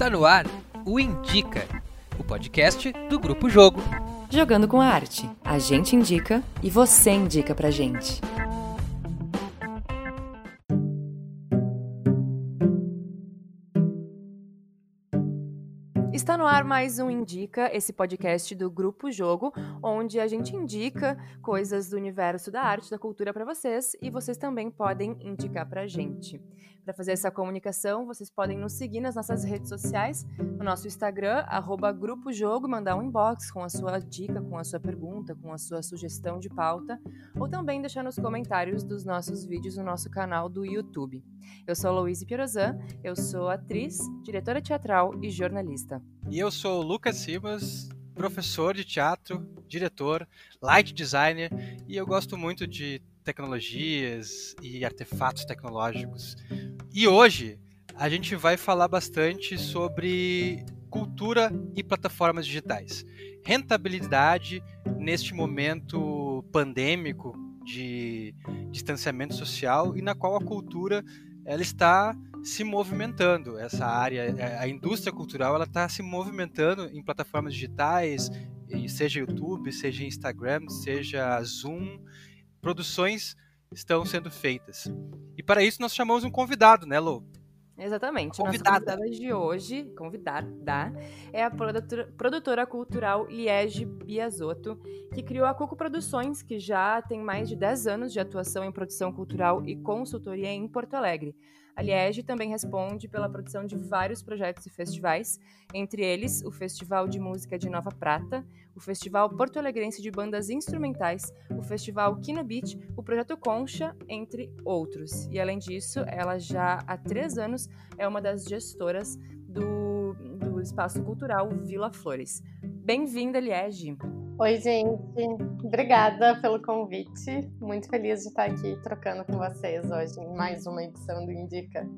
Está no ar o Indica, o podcast do Grupo Jogo. Jogando com a arte. A gente indica e você indica pra gente. No ar mais um Indica, esse podcast do Grupo Jogo, onde a gente indica coisas do universo da arte, da cultura para vocês e vocês também podem indicar pra gente. Para fazer essa comunicação, vocês podem nos seguir nas nossas redes sociais, no nosso Instagram, Grupo Jogo, mandar um inbox com a sua dica, com a sua pergunta, com a sua sugestão de pauta, ou também deixar nos comentários dos nossos vídeos no nosso canal do YouTube. Eu sou Louise Pirozan, eu sou atriz, diretora teatral e jornalista. E eu sou o Lucas Simas, professor de teatro, diretor, light designer, e eu gosto muito de tecnologias e artefatos tecnológicos. E hoje a gente vai falar bastante sobre cultura e plataformas digitais. Rentabilidade neste momento pandêmico de distanciamento social e na qual a cultura ela está se movimentando. Essa área, a indústria cultural, ela está se movimentando em plataformas digitais, seja YouTube, seja Instagram, seja Zoom, produções estão sendo feitas. E para isso nós chamamos um convidado, né, Lô? Exatamente. Convidada. Nossa convidada de hoje, convidada, é a produtora, produtora cultural Liege Biasotto, que criou a Cuco Produções, que já tem mais de 10 anos de atuação em produção cultural e consultoria em Porto Alegre. A Liege também responde pela produção de vários projetos e festivais, entre eles o Festival de Música de Nova Prata, o Festival Porto Alegrense de Bandas Instrumentais, o Festival Kino Beach, o Projeto Concha, entre outros. E além disso, ela já há três anos é uma das gestoras do, do Espaço Cultural Vila Flores. Bem-vinda, Liege! Oi, gente. Obrigada pelo convite. Muito feliz de estar aqui trocando com vocês hoje em mais uma edição do Indica.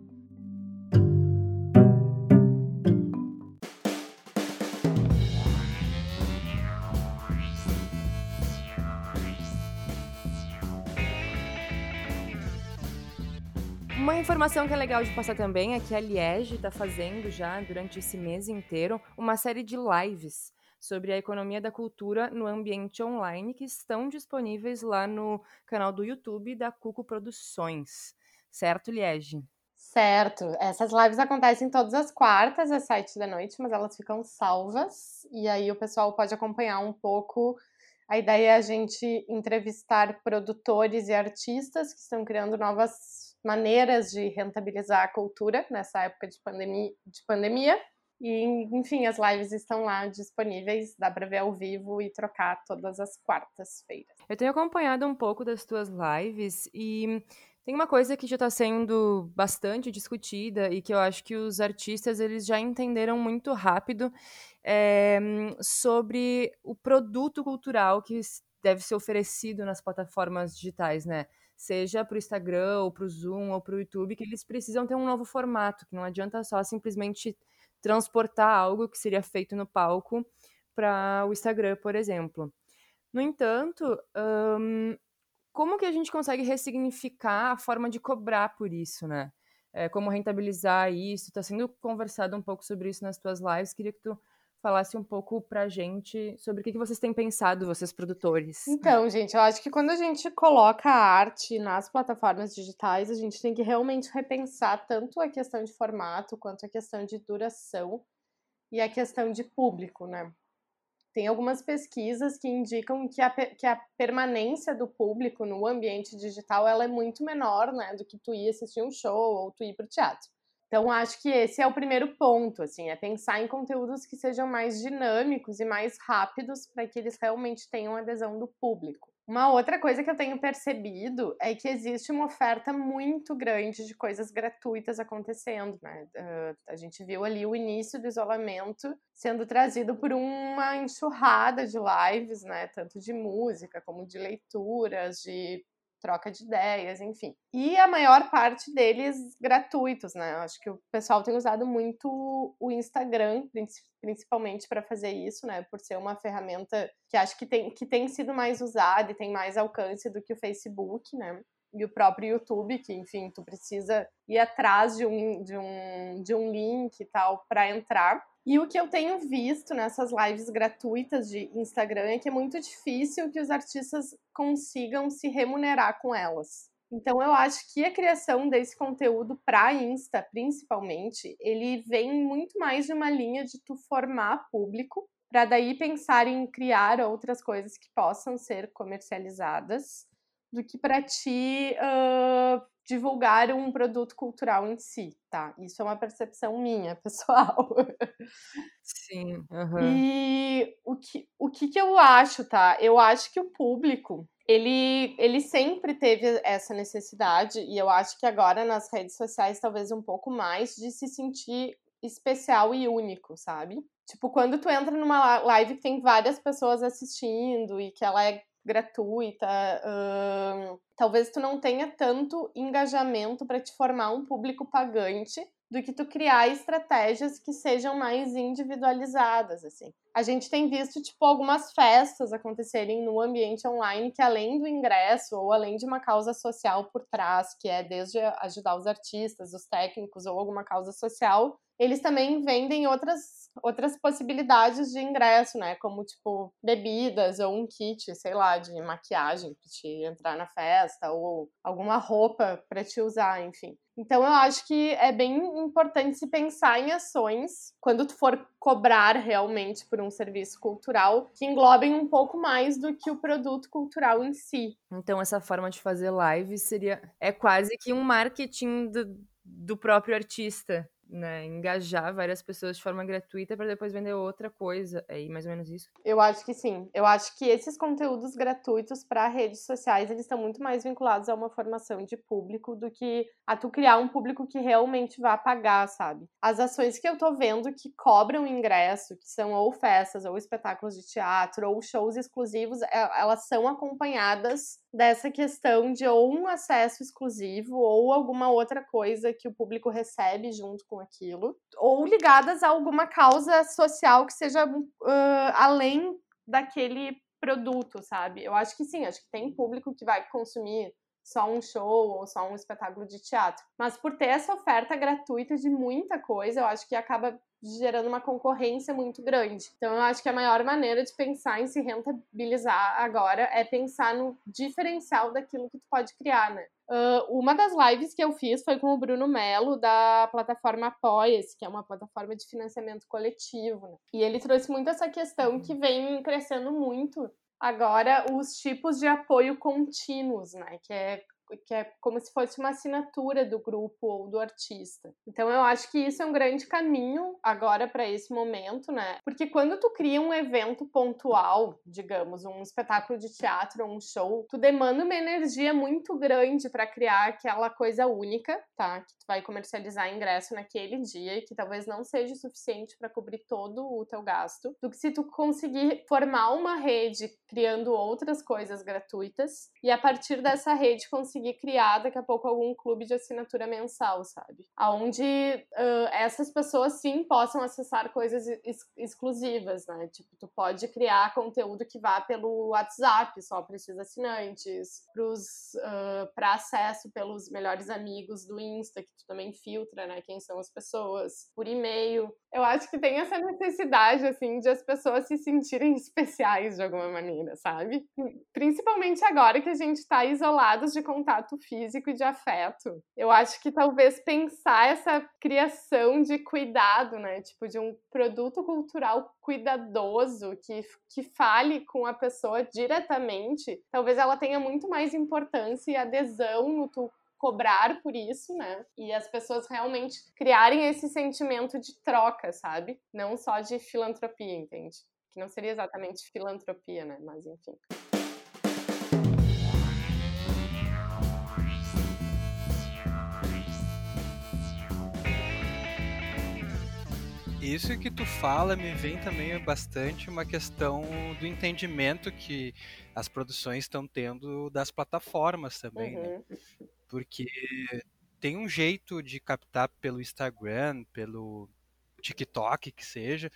Informação que é legal de passar também é que a Liege está fazendo já durante esse mês inteiro uma série de lives sobre a economia da cultura no ambiente online que estão disponíveis lá no canal do YouTube da Cuco Produções. Certo, Liege? Certo. Essas lives acontecem todas as quartas às sete da noite, mas elas ficam salvas e aí o pessoal pode acompanhar um pouco. A ideia é a gente entrevistar produtores e artistas que estão criando novas maneiras de rentabilizar a cultura nessa época de pandemia, de pandemia e, enfim, as lives estão lá disponíveis, dá para ver ao vivo e trocar todas as quartas-feiras. Eu tenho acompanhado um pouco das tuas lives e tem uma coisa que já está sendo bastante discutida e que eu acho que os artistas eles já entenderam muito rápido é, sobre o produto cultural que deve ser oferecido nas plataformas digitais, né? Seja para o Instagram, ou para o Zoom, ou para o YouTube, que eles precisam ter um novo formato, que não adianta só simplesmente transportar algo que seria feito no palco para o Instagram, por exemplo. No entanto, um, como que a gente consegue ressignificar a forma de cobrar por isso, né? É, como rentabilizar isso? Está sendo conversado um pouco sobre isso nas tuas lives. Queria que tu falasse um pouco pra gente sobre o que, que vocês têm pensado, vocês produtores. Então, gente, eu acho que quando a gente coloca a arte nas plataformas digitais, a gente tem que realmente repensar tanto a questão de formato quanto a questão de duração e a questão de público, né? Tem algumas pesquisas que indicam que a, que a permanência do público no ambiente digital ela é muito menor, né, do que tu ir assistir um show ou tu ir para o teatro. Então, acho que esse é o primeiro ponto, assim, é pensar em conteúdos que sejam mais dinâmicos e mais rápidos para que eles realmente tenham adesão do público. Uma outra coisa que eu tenho percebido é que existe uma oferta muito grande de coisas gratuitas acontecendo, né? Uh, a gente viu ali o início do isolamento sendo trazido por uma enxurrada de lives, né? Tanto de música como de leituras, de troca de ideias, enfim. E a maior parte deles gratuitos, né? Acho que o pessoal tem usado muito o Instagram, principalmente para fazer isso, né? Por ser uma ferramenta que acho que tem, que tem sido mais usada e tem mais alcance do que o Facebook, né? E o próprio YouTube, que enfim, tu precisa ir atrás de um, de um, de um link e tal para entrar. E o que eu tenho visto nessas lives gratuitas de Instagram é que é muito difícil que os artistas consigam se remunerar com elas. Então eu acho que a criação desse conteúdo para Insta, principalmente, ele vem muito mais de uma linha de tu formar público para daí pensar em criar outras coisas que possam ser comercializadas, do que para ti uh, divulgar um produto cultural em si, tá? Isso é uma percepção minha, pessoal. Sim. Uhum. E o que, o que, que eu acho, tá? Eu acho que o público, ele, ele sempre teve essa necessidade, e eu acho que agora nas redes sociais talvez um pouco mais, de se sentir especial e único, sabe? Tipo, quando tu entra numa live que tem várias pessoas assistindo e que ela é gratuita, uh, talvez tu não tenha tanto engajamento para te formar um público pagante do que tu criar estratégias que sejam mais individualizadas, assim. A gente tem visto, tipo, algumas festas acontecerem no ambiente online que além do ingresso ou além de uma causa social por trás, que é desde ajudar os artistas, os técnicos ou alguma causa social, eles também vendem outras outras possibilidades de ingresso, né? Como, tipo, bebidas ou um kit, sei lá, de maquiagem para te entrar na festa ou alguma roupa para te usar, enfim. Então eu acho que é bem importante se pensar em ações quando tu for cobrar realmente por um serviço cultural que englobem um pouco mais do que o produto cultural em si. Então essa forma de fazer live seria é quase que um marketing do, do próprio artista né, engajar várias pessoas de forma gratuita para depois vender outra coisa. É mais ou menos isso? Eu acho que sim. Eu acho que esses conteúdos gratuitos para redes sociais, eles estão muito mais vinculados a uma formação de público do que a tu criar um público que realmente vá pagar, sabe? As ações que eu tô vendo que cobram ingresso, que são ou festas, ou espetáculos de teatro, ou shows exclusivos, é, elas são acompanhadas dessa questão de ou um acesso exclusivo ou alguma outra coisa que o público recebe junto com aquilo, ou ligadas a alguma causa social que seja uh, além daquele produto, sabe? Eu acho que sim, acho que tem público que vai consumir só um show ou só um espetáculo de teatro. Mas por ter essa oferta gratuita de muita coisa, eu acho que acaba gerando uma concorrência muito grande. Então, eu acho que a maior maneira de pensar em se rentabilizar agora é pensar no diferencial daquilo que tu pode criar, né? Uh, uma das lives que eu fiz foi com o Bruno Melo, da plataforma Apoia-se, que é uma plataforma de financiamento coletivo. Né? E ele trouxe muito essa questão que vem crescendo muito agora, os tipos de apoio contínuos, né? Que é que é como se fosse uma assinatura do grupo ou do artista. Então eu acho que isso é um grande caminho agora para esse momento, né? Porque quando tu cria um evento pontual, digamos, um espetáculo de teatro, um show, tu demanda uma energia muito grande para criar aquela coisa única, tá? Que tu vai comercializar ingresso naquele dia e que talvez não seja suficiente para cobrir todo o teu gasto, do que se tu conseguir formar uma rede criando outras coisas gratuitas e a partir dessa rede conseguir conseguir criar daqui a pouco algum clube de assinatura mensal, sabe? Aonde uh, essas pessoas sim possam acessar coisas ex exclusivas, né? Tipo, tu pode criar conteúdo que vá pelo WhatsApp só para esses assinantes, para uh, acesso pelos melhores amigos do Insta, que tu também filtra, né? Quem são as pessoas, por e-mail. Eu acho que tem essa necessidade, assim, de as pessoas se sentirem especiais de alguma maneira, sabe? Principalmente agora que a gente está isolados de contato contato físico e de afeto. Eu acho que talvez pensar essa criação de cuidado, né? Tipo, de um produto cultural cuidadoso que, que fale com a pessoa diretamente, talvez ela tenha muito mais importância e adesão no tu cobrar por isso, né? E as pessoas realmente criarem esse sentimento de troca, sabe? Não só de filantropia, entende? Que não seria exatamente filantropia, né? Mas enfim. Isso que tu fala me vem também bastante uma questão do entendimento que as produções estão tendo das plataformas também, né? uhum. né? Porque tem um jeito de captar pelo Instagram, pelo TikTok, que seja.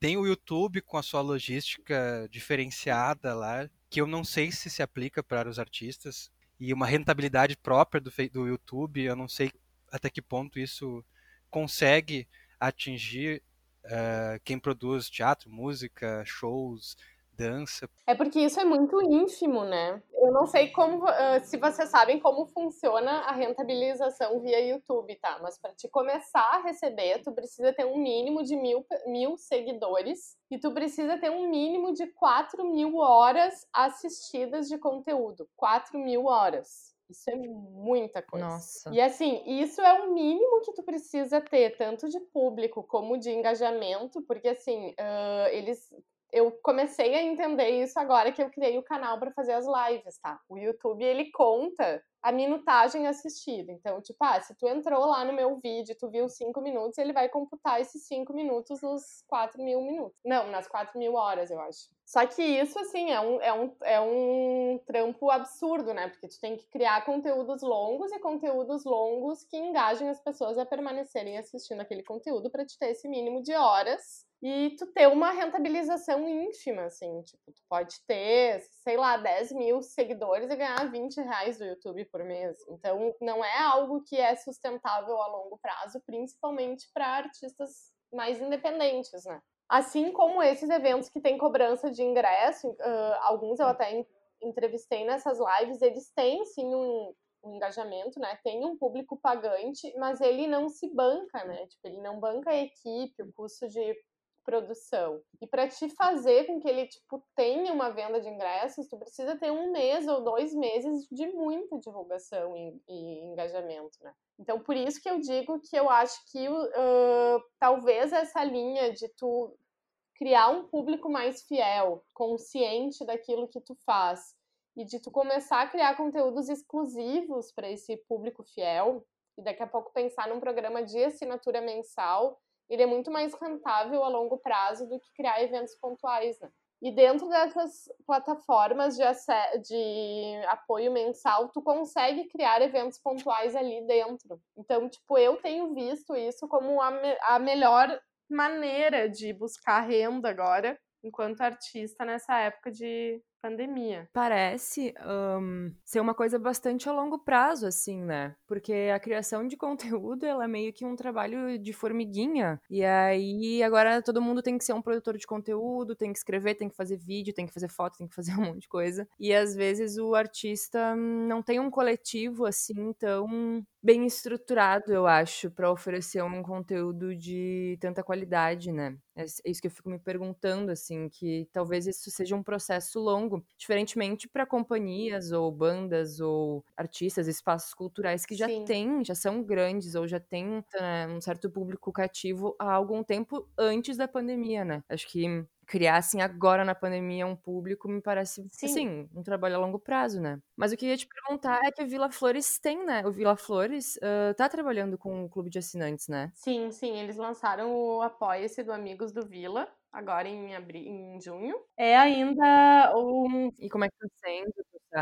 Tem o YouTube com a sua logística diferenciada lá, que eu não sei se se aplica para os artistas. e uma rentabilidade própria do, do YouTube. Eu não sei até que ponto isso consegue atingir uh, quem produz teatro, música, shows, dança. É porque isso é muito ínfimo, né? Eu não sei como, uh, se vocês sabem como funciona a rentabilização via YouTube, tá? Mas para te começar a receber, tu precisa ter um mínimo de mil, mil seguidores e tu precisa ter um mínimo de 4 mil horas assistidas de conteúdo. 4 mil horas. Isso é muita coisa. Nossa. E assim, isso é o mínimo que tu precisa ter, tanto de público como de engajamento, porque assim, uh, eles eu comecei a entender isso agora que eu criei o canal para fazer as lives, tá? O YouTube ele conta a minutagem assistida. Então, tipo, ah, se tu entrou lá no meu vídeo, tu viu cinco minutos, ele vai computar esses cinco minutos nos quatro mil minutos. Não, nas quatro mil horas, eu acho. Só que isso, assim, é um, é, um, é um trampo absurdo, né? Porque tu tem que criar conteúdos longos e conteúdos longos que engajem as pessoas a permanecerem assistindo aquele conteúdo para te ter esse mínimo de horas e tu ter uma rentabilização ínfima, assim, tipo, tu pode ter, sei lá, 10 mil seguidores e ganhar 20 reais do YouTube por mês. Então, não é algo que é sustentável a longo prazo, principalmente para artistas mais independentes, né? Assim como esses eventos que têm cobrança de ingresso, uh, alguns eu até entrevistei nessas lives, eles têm sim um, um engajamento, né? Tem um público pagante, mas ele não se banca, né? Tipo, ele não banca a equipe, o custo de produção. E para te fazer com que ele tipo tenha uma venda de ingressos, tu precisa ter um mês ou dois meses de muita divulgação e, e engajamento, né? Então por isso que eu digo que eu acho que uh, talvez essa linha de tu criar um público mais fiel, consciente daquilo que tu faz e de tu começar a criar conteúdos exclusivos para esse público fiel e daqui a pouco pensar num programa de assinatura mensal ele é muito mais rentável a longo prazo do que criar eventos pontuais, né? E dentro dessas plataformas de, de, apoio mensal, tu consegue criar eventos pontuais ali dentro. Então, tipo, eu tenho visto isso como a, me a melhor maneira de buscar renda agora, enquanto artista, nessa época de pandemia. Parece um, ser uma coisa bastante a longo prazo, assim, né? Porque a criação de conteúdo, ela é meio que um trabalho de formiguinha. E aí, agora todo mundo tem que ser um produtor de conteúdo, tem que escrever, tem que fazer vídeo, tem que fazer foto, tem que fazer um monte de coisa. E às vezes o artista não tem um coletivo, assim, tão bem estruturado, eu acho, para oferecer um conteúdo de tanta qualidade, né? É, é isso que eu fico me perguntando, assim, que talvez isso seja um processo longo, diferentemente para companhias ou bandas ou artistas, espaços culturais que já Sim. têm, já são grandes ou já têm né, um certo público cativo há algum tempo antes da pandemia, né? Acho que criassem agora na pandemia um público, me parece, Sim. assim, um trabalho a longo prazo, né? Mas o que eu ia te perguntar é que o Vila Flores tem, né? O Vila Flores uh, tá trabalhando com o clube de assinantes, né? Sim, sim, eles lançaram o Apoia-se do Amigos do Vila, agora em, abril, em junho. É ainda um... E como é que tá sendo?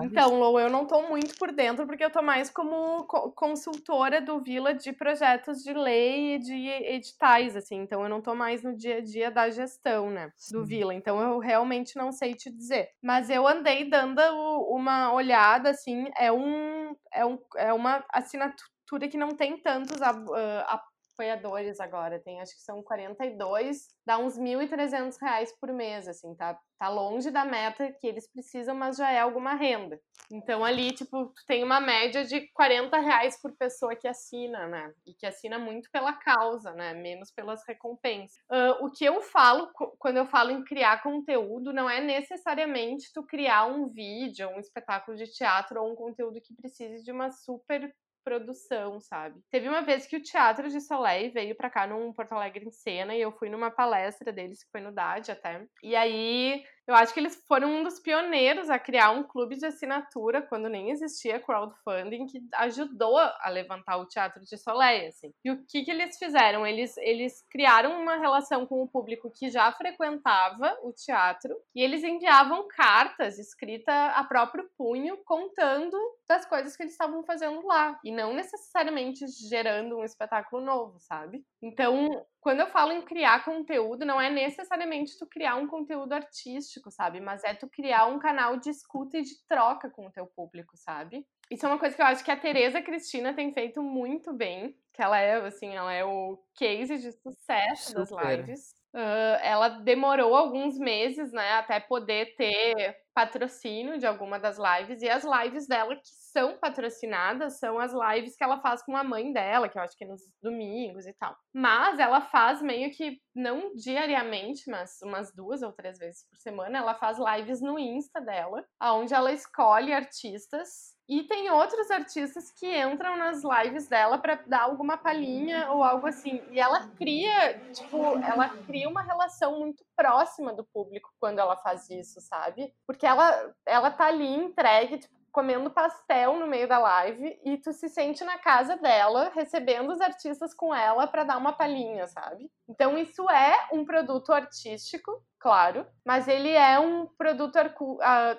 Então, Lou, eu não estou muito por dentro, porque eu estou mais como consultora do Vila de projetos de lei e de editais, assim. Então, eu não estou mais no dia a dia da gestão, né, do Vila. Então, eu realmente não sei te dizer. Mas eu andei dando uma olhada, assim, é, um, é, um, é uma assinatura que não tem tantos uh, apoiadores agora. Tem, acho que são 42, dá uns 1.300 reais por mês, assim, tá? Tá longe da meta que eles precisam, mas já é alguma renda. Então ali, tipo, tem uma média de 40 reais por pessoa que assina, né? E que assina muito pela causa, né? Menos pelas recompensas. Uh, o que eu falo, quando eu falo em criar conteúdo, não é necessariamente tu criar um vídeo, um espetáculo de teatro ou um conteúdo que precise de uma super produção, sabe? Teve uma vez que o Teatro de Soleil veio para cá num Porto Alegre em cena e eu fui numa palestra deles que foi no DAD até. E aí eu acho que eles foram um dos pioneiros a criar um clube de assinatura quando nem existia crowdfunding que ajudou a levantar o Teatro de Soleil, assim. E o que que eles fizeram? Eles, eles criaram uma relação com o público que já frequentava o teatro e eles enviavam cartas escritas a próprio punho contando das coisas que eles estavam fazendo lá e não necessariamente gerando um espetáculo novo, sabe? Então, quando eu falo em criar conteúdo, não é necessariamente tu criar um conteúdo artístico, sabe? Mas é tu criar um canal de escuta e de troca com o teu público, sabe? Isso é uma coisa que eu acho que a Tereza Cristina tem feito muito bem, que ela é, assim, ela é o case de sucesso Super. das lives. Uh, ela demorou alguns meses, né, até poder ter patrocínio de alguma das lives. E as lives dela que são patrocinadas são as lives que ela faz com a mãe dela, que eu acho que é nos domingos e tal. Mas ela faz meio que, não diariamente, mas umas duas ou três vezes por semana, ela faz lives no Insta dela, onde ela escolhe artistas e tem outros artistas que entram nas lives dela para dar alguma palhinha ou algo assim. E ela cria, tipo, ela cria uma relação muito próxima do público quando ela faz isso, sabe? Porque ela, ela tá ali entregue, tipo, comendo pastel no meio da live e tu se sente na casa dela, recebendo os artistas com ela para dar uma palhinha, sabe? Então isso é um produto artístico claro, mas ele é um produto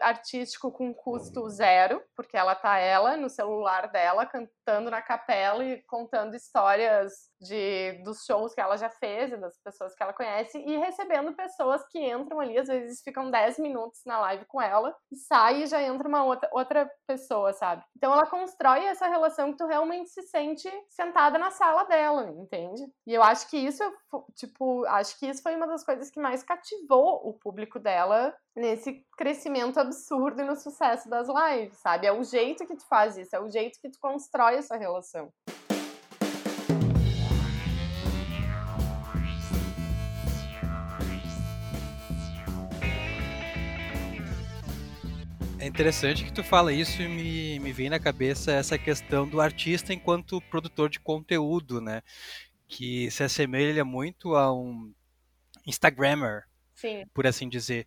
artístico com custo zero, porque ela tá ela no celular dela cantando na capela e contando histórias de dos shows que ela já fez e das pessoas que ela conhece e recebendo pessoas que entram ali, às vezes ficam 10 minutos na live com ela e sai e já entra uma outra, outra pessoa, sabe? Então ela constrói essa relação que tu realmente se sente sentada na sala dela, entende? E eu acho que isso, tipo, acho que isso foi uma das coisas que mais cativou cativou o público dela nesse crescimento absurdo e no sucesso das lives, sabe? É o jeito que tu faz isso, é o jeito que tu constrói essa relação. É interessante que tu fala isso e me, me vem na cabeça essa questão do artista enquanto produtor de conteúdo, né? Que se assemelha muito a um Instagrammer, Sim. por assim dizer.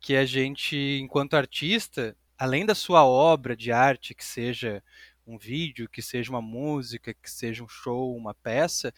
Que a gente, enquanto artista, além da sua obra de arte, que seja um vídeo, que seja uma música, que seja um show, uma peça,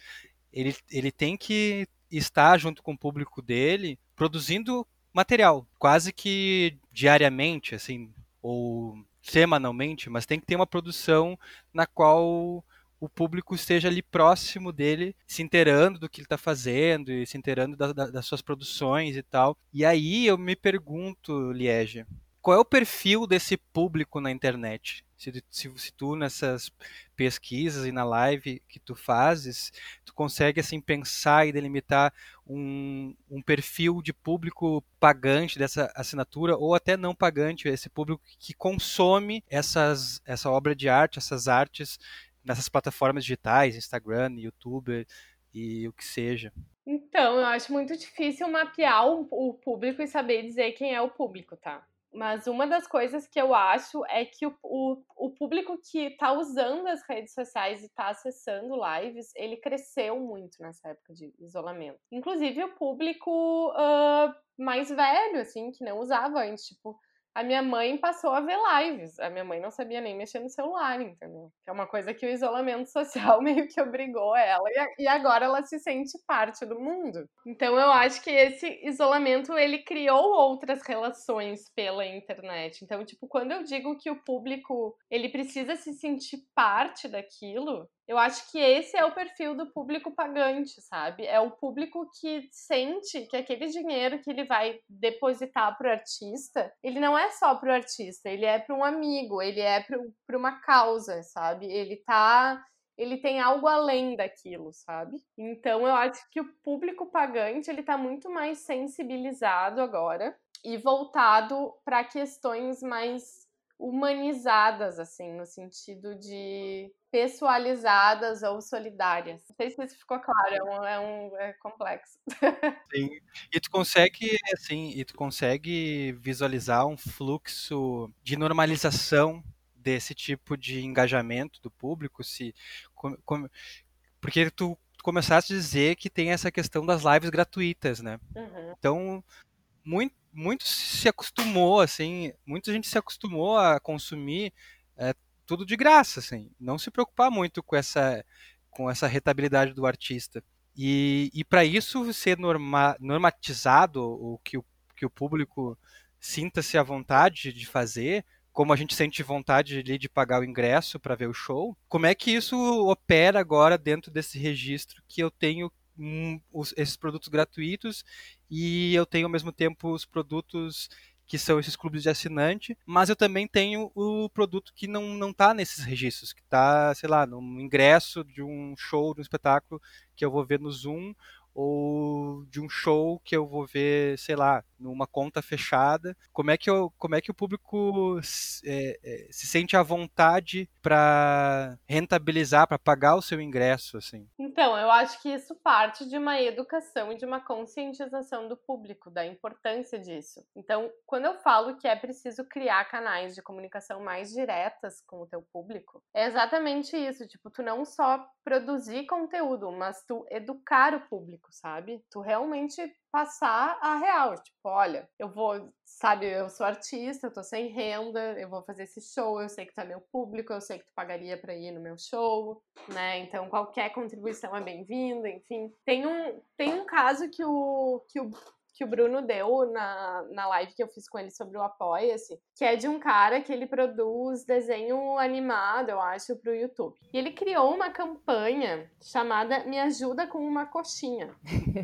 ele, ele tem que estar junto com o público dele produzindo material, quase que diariamente, assim, ou semanalmente, mas tem que ter uma produção na qual o público esteja ali próximo dele, se inteirando do que ele está fazendo e se inteirando da, da, das suas produções e tal. E aí eu me pergunto, Liege, qual é o perfil desse público na internet? Se, se, se, tu nessas pesquisas e na live que tu fazes, tu consegue assim pensar e delimitar um, um perfil de público pagante dessa assinatura ou até não pagante, esse público que consome essas, essa obra de arte, essas artes nessas plataformas digitais, Instagram, YouTube e o que seja? Então, eu acho muito difícil mapear o, público e saber dizer quem é o público, tá? Mas uma das coisas que eu acho é que o, o, o público que está usando as redes sociais e está acessando lives, ele cresceu muito nessa época de isolamento. Inclusive o público uh, mais velho, assim, que não usava antes, tipo, a minha mãe passou a ver lives. A minha mãe não sabia nem mexer no celular, entendeu? Que é uma coisa que o isolamento social meio que obrigou ela e agora ela se sente parte do mundo. Então eu acho que esse isolamento ele criou outras relações pela internet. Então, tipo, quando eu digo que o público ele precisa se sentir parte daquilo, eu acho que esse é o perfil do público pagante, sabe? É o público que sente que aquele dinheiro que ele vai depositar para o artista, ele não é só para o artista, ele é para um amigo, ele é para uma causa, sabe? Ele tá ele tem algo além daquilo, sabe? Então eu acho que o público pagante ele tá muito mais sensibilizado agora e voltado para questões mais humanizadas, assim, no sentido de pessoalizadas ou solidárias. Não sei se isso ficou claro, é um, é, um, é complexo. Sim. E tu consegue, assim, e tu consegue visualizar um fluxo de normalização desse tipo de engajamento do público, se porque tu começaste a dizer que tem essa questão das lives gratuitas, né? Uhum. Então, muito, muito se acostumou, assim, muita gente se acostumou a consumir é, tudo de graça, assim, não se preocupar muito com essa, com essa rentabilidade do artista. E, e para isso ser norma, normatizado, o que o, que o público sinta-se à vontade de fazer, como a gente sente vontade de, de pagar o ingresso para ver o show, como é que isso opera agora dentro desse registro que eu tenho um, os, esses produtos gratuitos e eu tenho ao mesmo tempo os produtos que são esses clubes de assinante, mas eu também tenho o produto que não, não tá nesses registros, que tá, sei lá, no ingresso de um show, de um espetáculo que eu vou ver no Zoom ou de um show que eu vou ver, sei lá, numa conta fechada. Como é que, eu, como é que o público é, é, se sente à vontade para rentabilizar, para pagar o seu ingresso, assim? Então, eu acho que isso parte de uma educação e de uma conscientização do público, da importância disso. Então, quando eu falo que é preciso criar canais de comunicação mais diretas com o teu público, é exatamente isso. Tipo, tu não só produzir conteúdo, mas tu educar o público, sabe? Tu realmente passar a real. Tipo, olha, eu vou, sabe, eu sou artista, eu tô sem renda, eu vou fazer esse show, eu sei que tu é meu público, eu sei que tu pagaria pra ir no meu show, né? Então qualquer contribuição é bem-vinda, enfim. Tem um, tem um caso que o, que o que o Bruno deu na, na live que eu fiz com ele sobre o Apoia-se, que é de um cara que ele produz desenho animado, eu acho, pro YouTube. E ele criou uma campanha chamada Me Ajuda com uma Coxinha.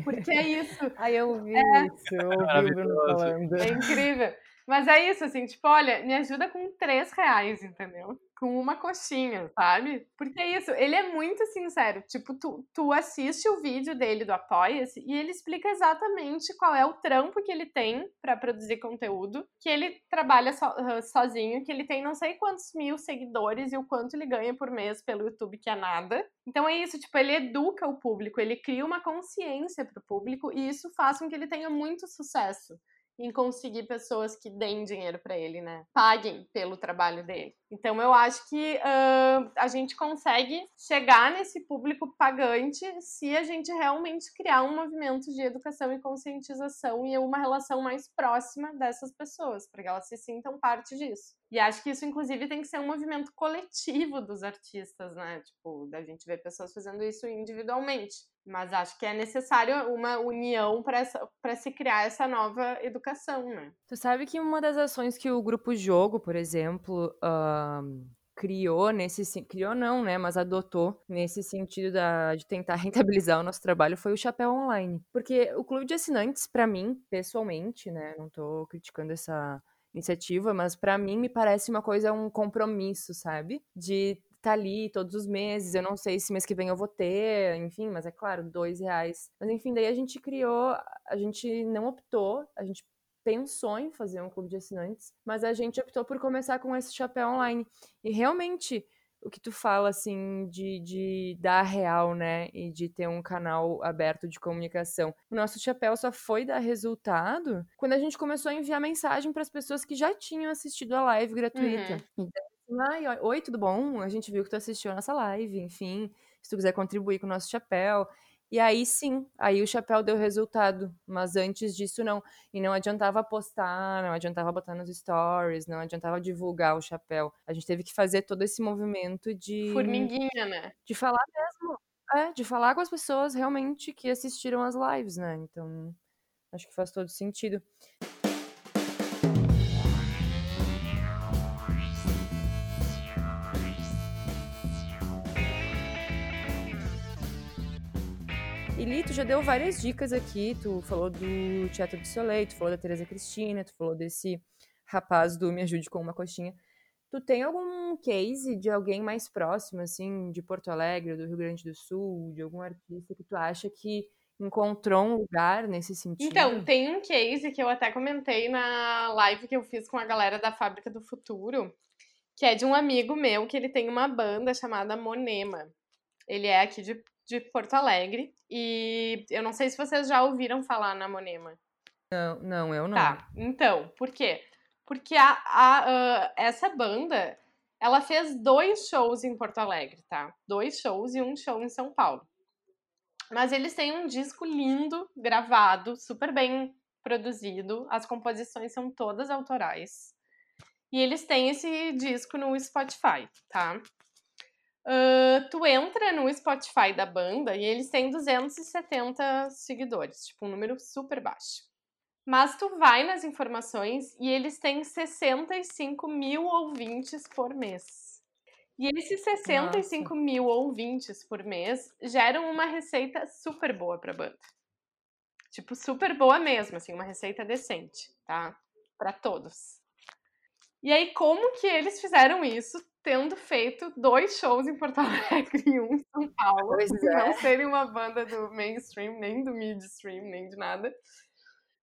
Porque é isso. Ai, eu vi é... isso, eu ouvi o Bruno falando. É incrível. Mas é isso, assim, tipo, olha, me ajuda com três reais, entendeu? Com uma coxinha, sabe? Porque é isso, ele é muito sincero. Tipo, tu, tu assiste o vídeo dele do Apoia-se e ele explica exatamente qual é o trampo que ele tem para produzir conteúdo, que ele trabalha so, sozinho, que ele tem não sei quantos mil seguidores e o quanto ele ganha por mês pelo YouTube, que é nada. Então é isso, tipo, ele educa o público, ele cria uma consciência pro público e isso faz com que ele tenha muito sucesso em conseguir pessoas que deem dinheiro para ele, né? Paguem pelo trabalho dele. Então eu acho que uh, a gente consegue chegar nesse público pagante se a gente realmente criar um movimento de educação e conscientização e uma relação mais próxima dessas pessoas, para que elas se sintam parte disso. E acho que isso, inclusive, tem que ser um movimento coletivo dos artistas, né? Tipo, da gente ver pessoas fazendo isso individualmente. Mas acho que é necessário uma união para se criar essa nova educação, né? Tu sabe que uma das ações que o Grupo Jogo, por exemplo, uh, criou nesse criou não, né, mas adotou nesse sentido da, de tentar rentabilizar o nosso trabalho foi o chapéu online, porque o clube de assinantes para mim, pessoalmente, né, não tô criticando essa iniciativa, mas para mim me parece uma coisa, um compromisso, sabe? De tá ali todos os meses. Eu não sei se mês que vem eu vou ter, enfim, mas é claro, dois reais. Mas enfim, daí a gente criou, a gente não optou, a gente pensou em fazer um clube de assinantes, mas a gente optou por começar com esse chapéu online. E realmente o que tu fala, assim, de, de dar real, né? E de ter um canal aberto de comunicação. O nosso chapéu só foi dar resultado quando a gente começou a enviar mensagem para as pessoas que já tinham assistido a live gratuita. Uhum. Então, Ai, oi, tudo bom? A gente viu que tu assistiu a nossa live, enfim. Se tu quiser contribuir com o nosso chapéu. E aí sim, aí o chapéu deu resultado, mas antes disso não. E não adiantava postar, não adiantava botar nos stories, não adiantava divulgar o chapéu. A gente teve que fazer todo esse movimento de. Formiguinha, né? De falar mesmo. É, de falar com as pessoas realmente que assistiram as lives, né? Então, acho que faz todo sentido. E Li, tu já deu várias dicas aqui. Tu falou do Teatro do Soleil, tu falou da Teresa Cristina, tu falou desse rapaz do Me Ajude com uma Coxinha. Tu tem algum case de alguém mais próximo, assim, de Porto Alegre, do Rio Grande do Sul, de algum artista que tu acha que encontrou um lugar nesse sentido? Então, tem um case que eu até comentei na live que eu fiz com a galera da Fábrica do Futuro, que é de um amigo meu que ele tem uma banda chamada Monema. Ele é aqui de de Porto Alegre. E eu não sei se vocês já ouviram falar na Monema. Não, não, eu não. Tá, então, por quê? Porque a, a, uh, essa banda, ela fez dois shows em Porto Alegre, tá? Dois shows e um show em São Paulo. Mas eles têm um disco lindo, gravado, super bem produzido. As composições são todas autorais. E eles têm esse disco no Spotify, tá? Uh, tu entra no Spotify da banda e eles têm 270 seguidores, tipo um número super baixo. Mas tu vai nas informações e eles têm 65 mil ouvintes por mês. E esses 65 Nossa. mil ouvintes por mês geram uma receita super boa pra banda. Tipo, super boa mesmo, assim, uma receita decente, tá? para todos. E aí, como que eles fizeram isso, tendo feito dois shows em Porto Alegre e um em São Paulo, Pois e não é. serem uma banda do mainstream, nem do midstream, nem de nada.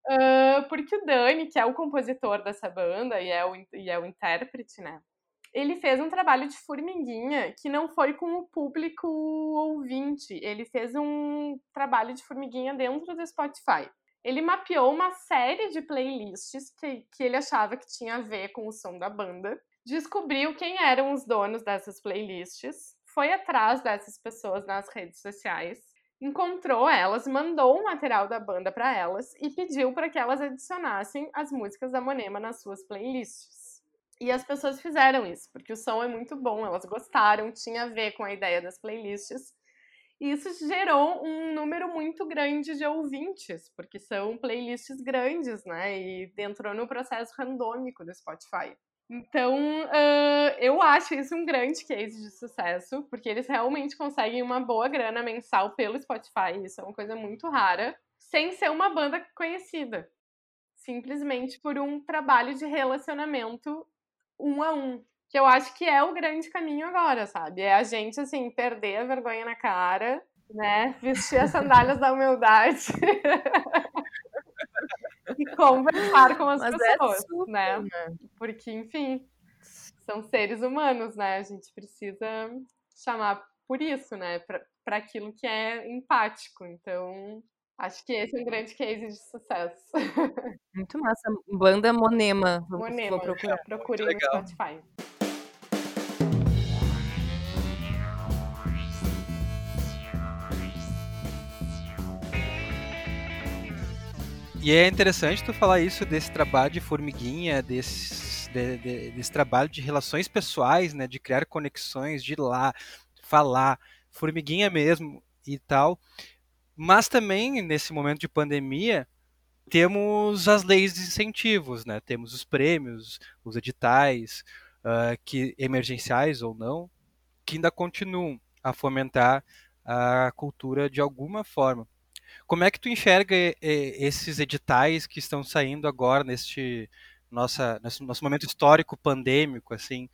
Ah, porque o Dani, que é o compositor dessa banda e é o, e é o intérprete, né? Ele fez um trabalho de formiguinha que não foi com o público ouvinte. Ele fez um trabalho de formiguinha dentro do Spotify. Ele mapeou uma série de playlists que, que ele achava que tinha a ver com o som da banda. Descobriu quem eram os donos dessas playlists. Foi atrás dessas pessoas nas redes sociais encontrou elas, mandou o material da banda para elas e pediu para que elas adicionassem as músicas da Monema nas suas playlists. E as pessoas fizeram isso, porque o som é muito bom, elas gostaram, tinha a ver com a ideia das playlists. E isso gerou um número muito grande de ouvintes, porque são playlists grandes, né? E entrou no processo randômico do Spotify. Então, ah, eu acho isso um grande case de sucesso, porque eles realmente conseguem uma boa grana mensal pelo Spotify. Isso é uma coisa muito rara, sem ser uma banda conhecida. Simplesmente por um trabalho de relacionamento um a um. Que eu acho que é o grande caminho agora, sabe? É a gente, assim, perder a vergonha na cara, né? Vestir as sandálias da humildade. e conversar com as Mas é pessoas, super, né? né? Porque, enfim, são seres humanos, né? A gente precisa chamar por isso, né? Para aquilo que é empático. Então, acho que esse é um grande case de sucesso. Muito massa. Banda Monema. Monema, vou procurar. procurem no legal. Spotify. E é interessante tu falar isso desse trabalho de formiguinha, desse, de- de- desse trabalho de relações pessoais, né? De criar conexões, de ir lá, falar, formiguinha mesmo e tal. Mas também, nesse momento de pandemia, temos as leis de incentivos, né? Temos os prêmios, os editais, ah, que emergenciais ou não, que ainda continuam a fomentar a cultura de alguma forma. Como é que tu enxerga eh, esses editais que estão saindo agora neste nossa, nesse nosso momento histórico pandêmico, assim,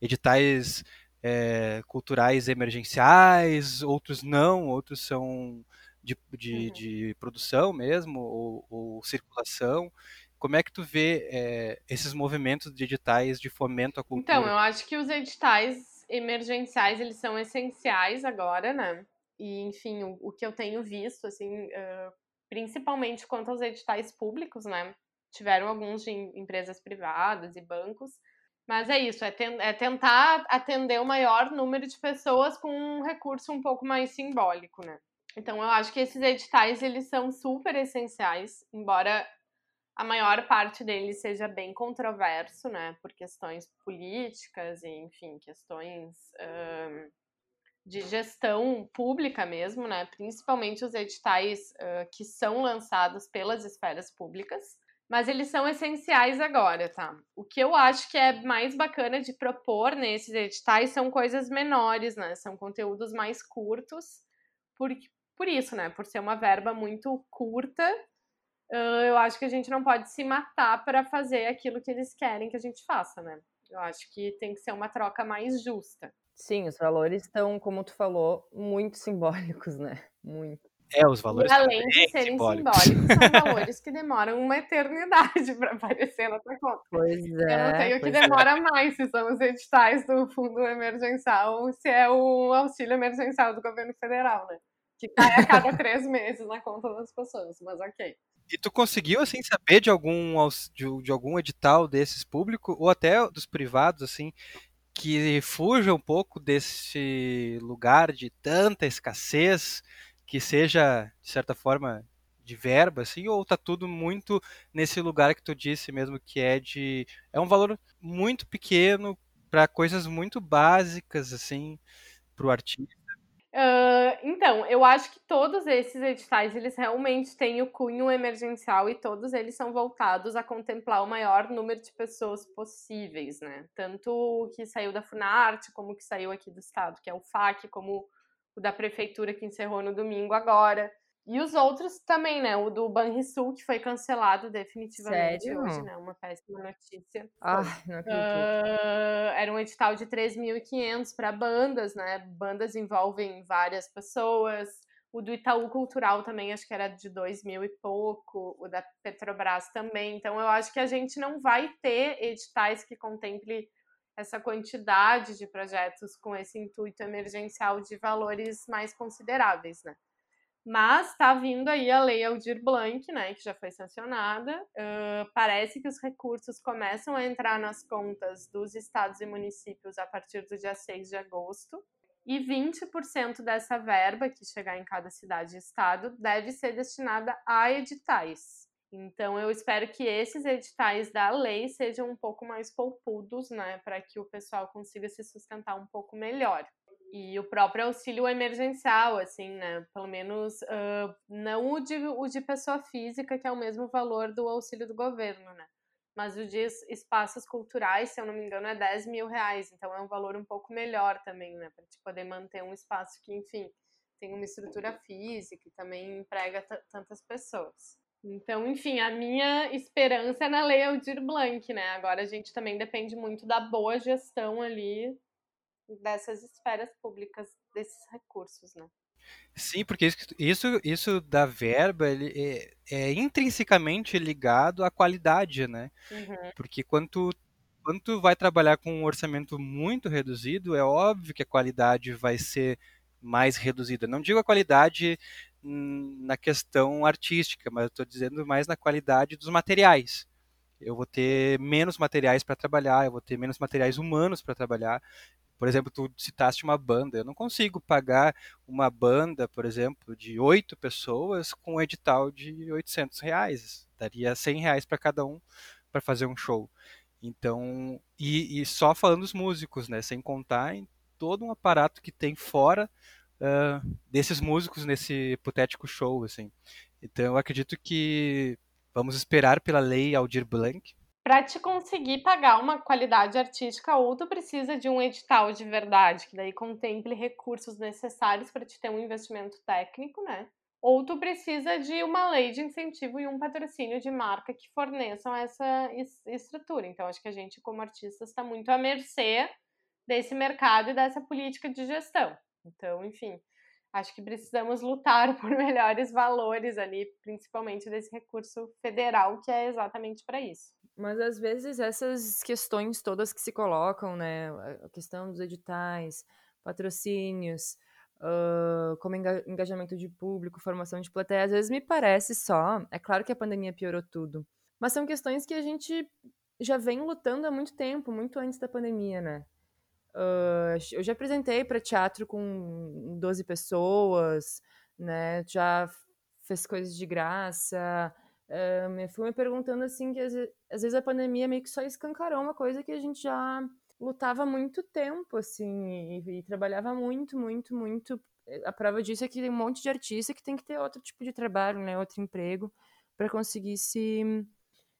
editais eh, culturais emergenciais, outros não, outros são de, de, Uhum. de produção mesmo, ou, ou circulação. Como é que tu vê eh, esses movimentos de editais de fomento à cultura? Então, eu acho que os editais emergenciais, eles são essenciais agora, né? E, enfim, o, o que eu tenho visto, assim, ah, principalmente quanto aos editais públicos, né? Tiveram alguns de em- empresas privadas e bancos, mas é isso, é, ten- é tentar atender o maior número de pessoas com um recurso um pouco mais simbólico, né? Então, eu acho que esses editais, eles são super essenciais, embora a maior parte deles seja bem controverso, né, por questões políticas e, enfim, questões ahn, de gestão pública mesmo, né, principalmente os editais ah, que são lançados pelas esferas públicas, mas eles são essenciais agora, tá? O que eu acho que é mais bacana de propor nesses editais são coisas menores, né, são conteúdos mais curtos, por, por isso, né, por ser uma verba muito curta, ah, eu acho que a gente não pode se matar para fazer aquilo que eles querem que a gente faça, né? Eu acho que tem que ser uma troca mais justa. Sim, os valores estão, como tu falou, muito simbólicos, né? Muito. É, os valores e além de serem simbólicos. simbólicos, são valores que demoram uma eternidade para aparecer na tua conta. Pois Eu é. não sei o que é. demora mais, se são os editais do fundo emergencial ou se é o auxílio emergencial do governo federal, né? Que cai a cada três meses na conta das pessoas, mas ok. E tu conseguiu, assim, saber de algum, de, de algum edital desses público, ou até dos privados, assim, que fuja um pouco desse lugar de tanta escassez, que seja, de certa forma, de verba, assim, ou tá tudo muito nesse lugar que tu disse mesmo, que é de... É um valor muito pequeno para coisas muito básicas, assim, pro artista. Então, eu acho que todos esses editais, eles realmente têm o cunho emergencial e todos eles são voltados a contemplar o maior número de pessoas possíveis, né? Tanto o que saiu da Funarte, como o que saiu aqui do estado, que é o FAC, como o da prefeitura que encerrou no domingo agora. E os outros também, né? O do Banrisul, que foi cancelado definitivamente Sério? hoje, né? Uma péssima notícia. Ai, não acredito. Ah, era um edital de 3.500 para bandas, né? Bandas envolvem várias pessoas. O do Itaú Cultural também, acho que era de 2 mil e pouco. O da Petrobras também. Então, eu acho que a gente não vai ter editais que contemple essa quantidade de projetos com esse intuito emergencial de valores mais consideráveis, né? Mas está vindo aí a lei Aldir Blanc, né, que já foi sancionada. Uh, parece que os recursos começam a entrar nas contas dos estados e municípios a partir do dia 6 de agosto. E 20% dessa verba que chegar em cada cidade e estado deve ser destinada a editais. Então, eu espero que esses editais da lei sejam um pouco mais poupudos, né, para que o pessoal consiga se sustentar um pouco melhor e o próprio auxílio emergencial, assim, né? Pelo menos uh, não o de, o de pessoa física, que é o mesmo valor do auxílio do governo, né? Mas o de espaços culturais, se eu não me engano, é 10 mil reais. Então é um valor um pouco melhor também, né? Para te poder manter um espaço que, enfim, tem uma estrutura física e também emprega tantas pessoas. Então, enfim, a minha esperança é na Lei Aldir Blanc, né? Agora a gente também depende muito da boa gestão ali dessas esferas públicas, desses recursos, né? Sim, porque isso, isso da verba ele é, é intrinsecamente ligado à qualidade, né? Uhum. Porque quando tu, quando tu vai trabalhar com um orçamento muito reduzido, é óbvio que a qualidade vai ser mais reduzida. Não digo a qualidade na questão artística, mas estou dizendo mais na qualidade dos materiais. Eu vou ter menos materiais para trabalhar, eu vou ter menos materiais humanos para trabalhar, por exemplo, tu citaste uma banda. Eu não consigo pagar uma banda, por exemplo, de oito pessoas com um edital de 800 reais. Daria 100 reais para cada um para fazer um show. Então, e, e, só falando dos músicos, né? Sem contar em todo um aparato que tem fora uh, desses músicos nesse hipotético show, assim. Então, eu acredito que vamos esperar pela lei Aldir Blanc para te conseguir pagar uma qualidade artística, ou tu precisa de um edital de verdade, que daí contemple recursos necessários para te ter um investimento técnico, né? Ou tu precisa de uma lei de incentivo e um patrocínio de marca que forneçam essa estrutura. Então, acho que a gente, como artistas, está muito à mercê desse mercado e dessa política de gestão. Então, enfim, acho que precisamos lutar por melhores valores ali, principalmente desse recurso federal, que é exatamente para isso. Mas às vezes essas questões todas que se colocam, né, a questão dos editais, patrocínios, uh, como engajamento de público, formação de plateia, às vezes me parece só, é claro que a pandemia piorou tudo, mas são questões que a gente já vem lutando há muito tempo, muito antes da pandemia, né? Uh, eu já apresentei para teatro com 12 pessoas, né? Já fez coisas de graça, Uh, eu fui me perguntando assim que às, às, vezes a pandemia meio que só escancarou uma coisa que a gente já lutava muito tempo, assim, e, e, trabalhava muito, muito, muito. A prova disso é que tem um monte de artista que tem que ter outro tipo de trabalho, né, outro emprego, para conseguir se,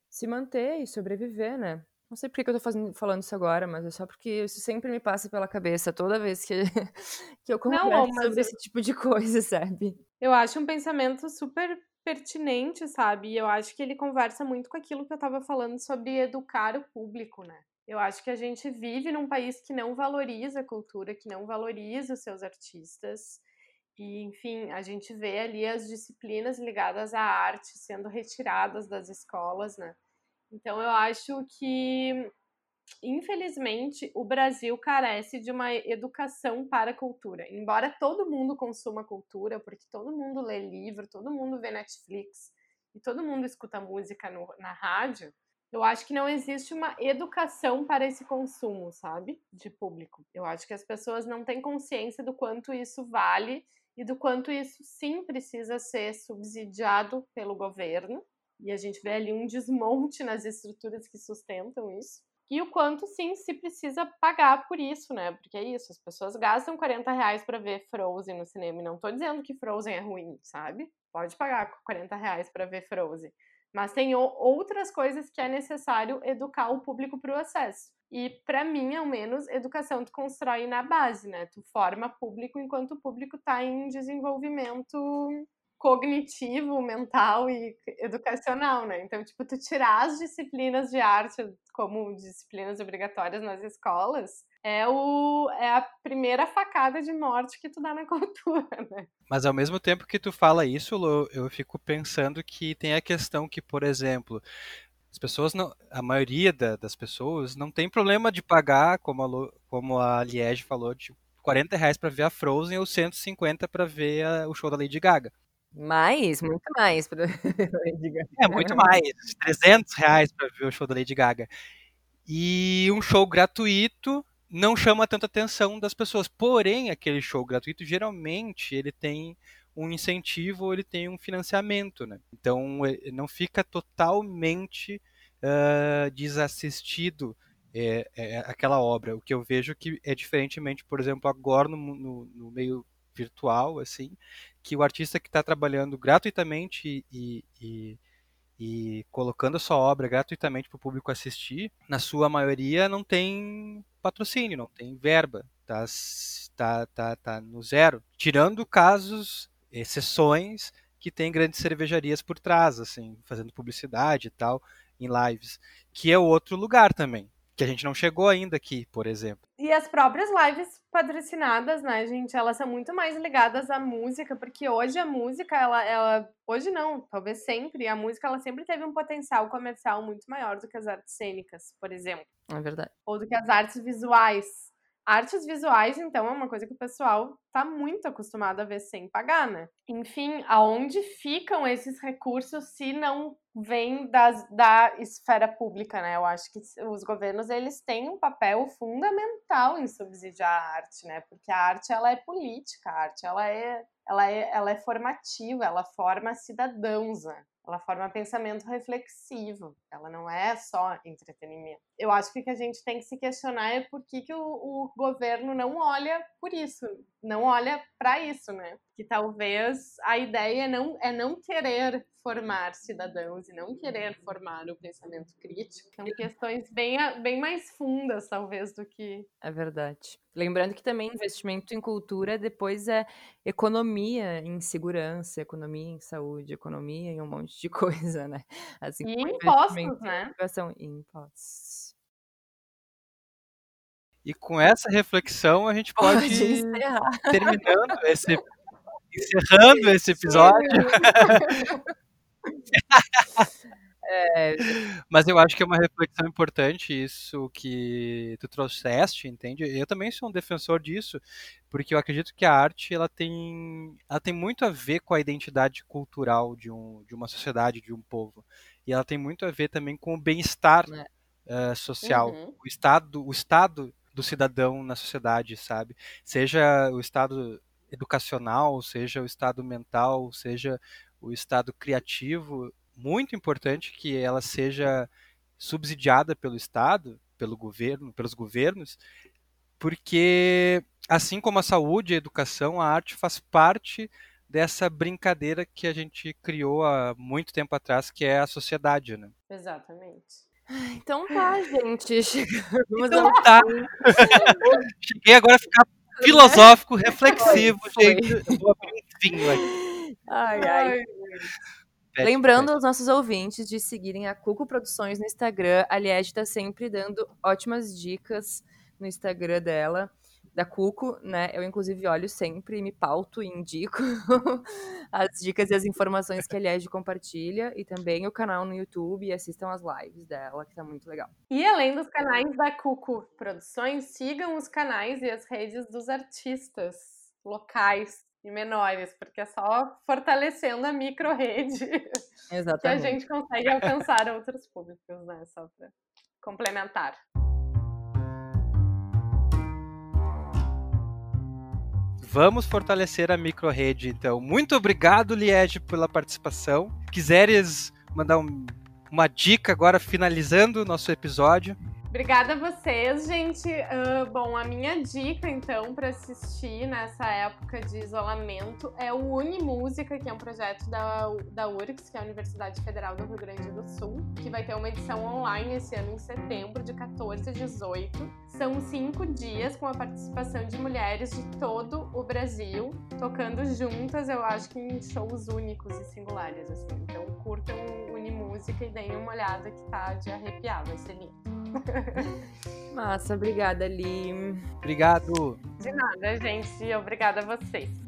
se manter e sobreviver, né? Não sei por que eu tô fazendo, falando isso agora, mas é só porque isso sempre me passa pela cabeça toda vez que, que eu converso Não, sobre esse tipo de coisa, sabe? Eu acho um pensamento super pertinente, sabe? E eu acho que ele conversa muito com aquilo que eu estava falando sobre educar o público, né? Eu acho que a gente vive num país que não valoriza a cultura, que não valoriza os seus artistas. E, enfim, a gente vê ali as disciplinas ligadas à arte sendo retiradas das escolas, né? Então, eu acho que infelizmente, o Brasil carece de uma educação para a cultura. Embora todo mundo consuma cultura, porque todo mundo lê livro, todo mundo vê Netflix e todo mundo escuta música no, na rádio, eu acho que não existe uma educação para esse consumo, sabe? De público. Eu acho que as pessoas não têm consciência do quanto isso vale e do quanto isso sim precisa ser subsidiado pelo governo. E a gente vê ali um desmonte nas estruturas que sustentam isso e o quanto sim se precisa pagar por isso, né? Porque é isso, as pessoas gastam 40 reais pra ver Frozen no cinema. E não tô dizendo que Frozen é ruim, sabe? Pode pagar 40 reais pra ver Frozen. Mas tem outras coisas que é necessário educar o público para o acesso. E para mim, ao menos, educação tu constrói na base, né? Tu forma público enquanto o público está em desenvolvimento cognitivo, mental e educacional, né? Então, tipo, tu tirar as disciplinas de arte como disciplinas obrigatórias nas escolas é, o, é a primeira facada de morte que tu dá na cultura, né? Mas ao mesmo tempo que tu fala isso, Lu, eu fico pensando que tem a questão que, por exemplo, as pessoas não, a maioria da, das pessoas não tem problema de pagar, como a, Lu, como a Liege falou, de 40 reais para ver a Frozen ou 150 para ver a, o show da Lady Gaga. Mais, muito mais Gaga. É, muito mais. 300 reais para ver o show da Lady Gaga. E um show gratuito não chama tanta atenção das pessoas. Porém, aquele show gratuito, geralmente, ele tem um incentivo, ele tem um financiamento, né? Então, não fica totalmente uh, desassistido é, é, aquela obra. O que eu vejo que é diferentemente, por exemplo, agora no, no, no meio virtual, assim, que o artista que está trabalhando gratuitamente e, e, e, colocando a sua obra gratuitamente para o público assistir, na sua maioria não tem patrocínio, não tem verba, tá, tá, tá, tá no zero. Tirando casos, exceções, que tem grandes cervejarias por trás, assim, fazendo publicidade e tal, em lives, que é outro lugar também que a gente não chegou ainda aqui, por exemplo. E as próprias lives patrocinadas, né, gente, elas são muito mais ligadas à música, porque hoje a música, ela, ela hoje não, talvez sempre, a música ela sempre teve um potencial comercial muito maior do que as artes cênicas, por exemplo. É verdade. Ou do que as artes visuais. Artes visuais, então, é uma coisa que o pessoal tá muito acostumado a ver sem pagar, né? Enfim, aonde ficam esses recursos se não vem das, da esfera pública, né? Eu acho que os governos, eles têm um papel fundamental em subsidiar a arte, né? Porque a arte, ela é política, a arte, ela é, ela é, ela é formativa, ela forma cidadãos, né? Ela forma pensamento reflexivo, ela não é só entretenimento. Eu acho que o que a gente tem que se questionar é por que, que o, o governo não olha por isso, não olha para isso, né? Que talvez a ideia é não, é não querer formar cidadãos e não querer formar o pensamento crítico. São questões bem, bem mais fundas, talvez, do que. É verdade. Lembrando que também investimento em cultura depois é economia em segurança, economia em saúde, economia em um monte de coisa, né? Assim, e impostos, né? E impostos. E com essa reflexão a gente pode, pode ir terminando esse encerrando esse episódio. É... Mas eu acho que é uma reflexão importante isso que tu trouxeste, entende? Eu também sou um defensor disso, porque eu acredito que a arte ela tem, ela tem muito a ver com a identidade cultural de, um, de uma sociedade, de um povo. E ela tem muito a ver também com o bem-estar é. uh, social, uhum. o estado, o estado do cidadão na sociedade, sabe? Seja o estado educacional, seja o estado mental, seja o estado criativo, muito importante que ela seja subsidiada pelo Estado, pelo governo, pelos governos, porque assim como a saúde e a educação, a arte faz parte dessa brincadeira que a gente criou há muito tempo atrás, que é a sociedade, né? Exatamente. Então tá, gente. Chegamos então tá. Cheguei agora a ficar filosófico, reflexivo, gente. Eu vou abrir um vinho aqui. Ai, ai. Lembrando aos nossos ouvintes de seguirem a Cuco Produções no Instagram. A Liege está sempre dando ótimas dicas no Instagram dela, da Cuco, né? Eu, inclusive, olho sempre, me pauto e indico as dicas e as informações que a Liege compartilha. E também o canal no YouTube e assistam as lives dela, que tá muito legal. E além dos canais da Cuco Produções, sigam os canais e as redes dos artistas locais e menores, porque é só fortalecendo a micro-rede que a gente consegue alcançar outros públicos, né? Só para complementar. Vamos fortalecer a micro-rede, então. Muito obrigado, Liege, pela participação. Quiseres mandar um, uma dica agora, finalizando o nosso episódio? Obrigada a vocês, gente. Uh, bom, a minha dica, então, para assistir nessa época de isolamento é o Unimúsica, que é um projeto da, da URGS, que é a Universidade Federal do Rio Grande do Sul, que vai ter uma edição online esse ano em setembro, de 14 a 18. São cinco dias com a participação de mulheres de todo o Brasil, tocando juntas, eu acho que em shows únicos e singulares, assim. Então curtam Unimúsica e deem uma olhada que tá de arrepiar, vai ser lindo. Massa, obrigada, Li. Obrigado. De nada, gente. Obrigada a vocês.